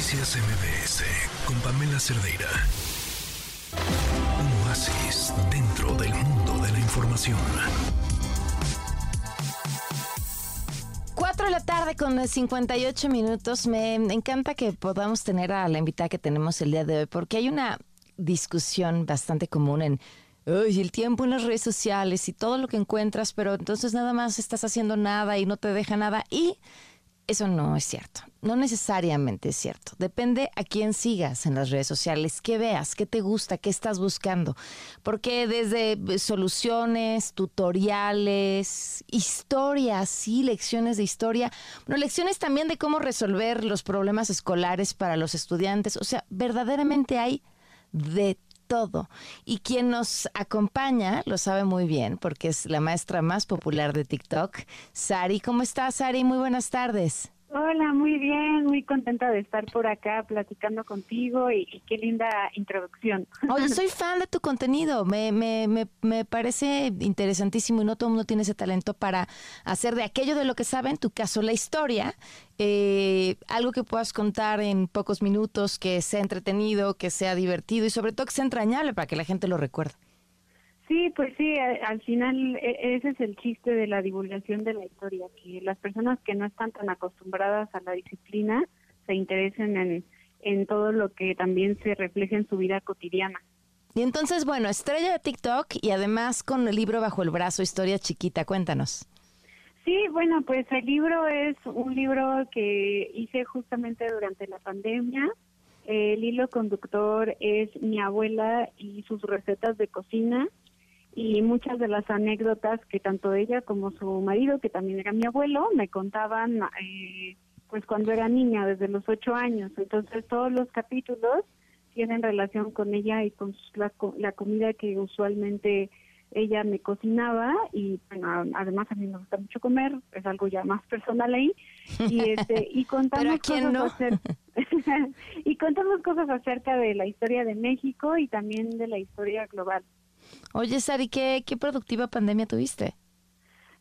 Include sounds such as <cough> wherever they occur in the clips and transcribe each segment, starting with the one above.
Noticias MBS con Pamela Cerdeira. Un oasis dentro del mundo de la información. 4 de la tarde con 58 minutos. Me encanta que podamos tener a la invitada que tenemos el día de hoy, porque hay una discusión bastante común en el tiempo en las redes sociales y todo lo que encuentras, pero entonces nada más estás haciendo nada y no te deja nada. Y eso no es cierto. No necesariamente es cierto. Depende a quién sigas en las redes sociales, qué veas, qué te gusta, qué estás buscando. Porque desde eh, soluciones, tutoriales, historias, sí, lecciones de historia, bueno, lecciones también de cómo resolver los problemas escolares para los estudiantes. O sea, verdaderamente hay de todo. Y quien nos acompaña lo sabe muy bien porque es la maestra más popular de TikTok, Sari. ¿Cómo estás, Sari? Muy buenas tardes. Hola, muy bien, muy contenta de estar por acá platicando contigo y, qué linda introducción. Oye, soy <laughs> fan de tu contenido, me, me, me, me, parece interesantísimo y no todo el mundo tiene ese talento para hacer de aquello de lo que sabe, en tu caso la historia, eh, algo que puedas contar en pocos minutos, que sea entretenido, que sea divertido y sobre todo que sea entrañable para que la gente lo recuerde. Sí, pues sí, al final e, ese es el chiste de la divulgación de la historia, que las personas que no están tan acostumbradas a la disciplina se interesen en, en todo lo que también se refleja en su vida cotidiana. Y entonces, bueno, estrella de TikTok y además con el libro bajo el brazo, Historia Chiquita, cuéntanos. Sí, bueno, pues el libro es un libro que hice justamente durante la pandemia. El hilo conductor es mi abuela y sus recetas de cocina y muchas de las anécdotas que tanto ella como su marido, que también era mi abuelo, me contaban eh, pues cuando era niña, desde los ocho años. Entonces todos los capítulos tienen relación con ella y con la, la comida que usualmente ella me cocinaba y bueno, además a mí me gusta mucho comer, es algo ya más personal ahí y este <laughs> y contamos cosas <laughs> y contamos cosas acerca de la historia de México y también de la historia global. Oye, Sari, ¿qué, qué productiva pandemia tuviste?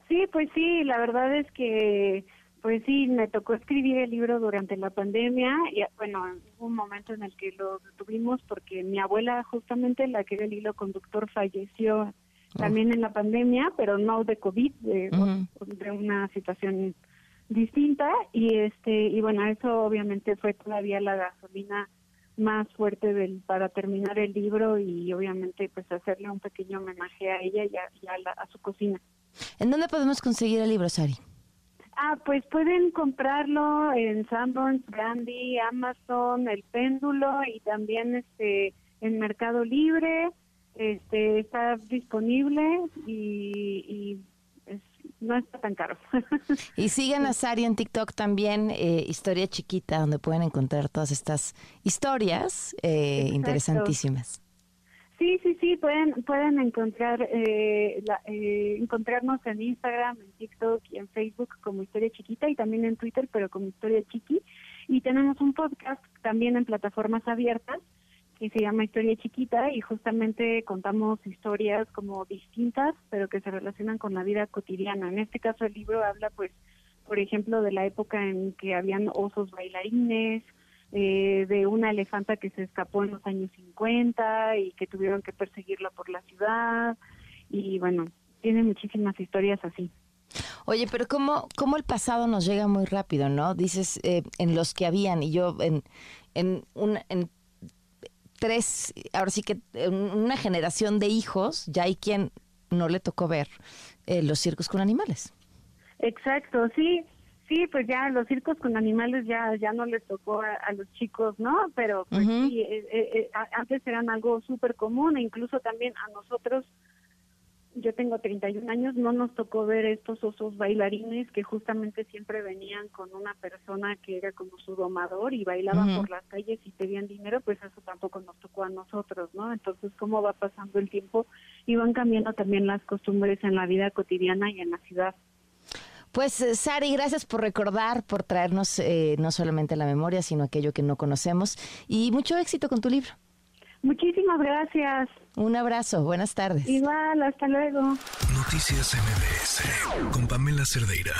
Sí, pues sí, la verdad es que, pues sí, me tocó escribir el libro durante la pandemia y bueno, hubo un momento en el que lo tuvimos porque mi abuela, justamente la que era el hilo conductor, falleció también en la pandemia, pero no de COVID, de, de una situación distinta y este y bueno, eso obviamente fue todavía la gasolina más fuerte del, para terminar el libro y obviamente pues hacerle un pequeño homenaje a ella y a, su cocina. ¿En dónde podemos conseguir el libro, Sari? Ah, pues pueden comprarlo en Sanborns, Gandhi, Amazon, El Péndulo y también este en Mercado Libre. Este está disponible y, y no está tan caro. <laughs> y sigan a Sari en TikTok también, eh, Historia Chiquita, donde pueden encontrar todas estas historias eh, interesantísimas. Sí, sí, sí, pueden pueden encontrar eh, eh, encontrarnos en Instagram, en TikTok y en Facebook como Historia Chiquita y también en Twitter, pero como Historia Chiqui. Y tenemos un podcast también en plataformas abiertas que se llama Historia Chiquita y justamente contamos historias como distintas, pero que se relacionan con la vida cotidiana. En este caso el libro habla, pues, por ejemplo, de la época en que habían osos bailarines, eh, de una elefanta que se escapó en los años 50 y que tuvieron que perseguirla por la ciudad. Y bueno, tiene muchísimas historias así. Oye, pero ¿cómo, cómo el pasado nos llega muy rápido, no? Dices eh, en los que habían, y yo en, en, un, en tres, ahora sí que una generación de hijos, ya hay quien no le tocó ver eh, los circos con animales. Exacto, sí, sí, pues ya los circos con animales ya ya no les tocó a, los chicos, ¿no? Pero pues sí, eh, eh, antes eran algo súper común e incluso también a nosotros yo tengo 31 años, no nos tocó ver estos osos bailarines que justamente siempre venían con una persona que era como su domador y bailaban por las calles y pedían dinero, pues eso tampoco nos tocó a nosotros, ¿no? Entonces, ¿cómo va pasando el tiempo? Y van cambiando también las costumbres en la vida cotidiana y en la ciudad. Pues eh, Sari, gracias por recordar, por traernos eh, no solamente la memoria, sino aquello que no conocemos. Y mucho éxito con tu libro. Muchísimas gracias. Un abrazo, buenas tardes. Igual, hasta luego. Noticias MBS con Pamela Cerdeira.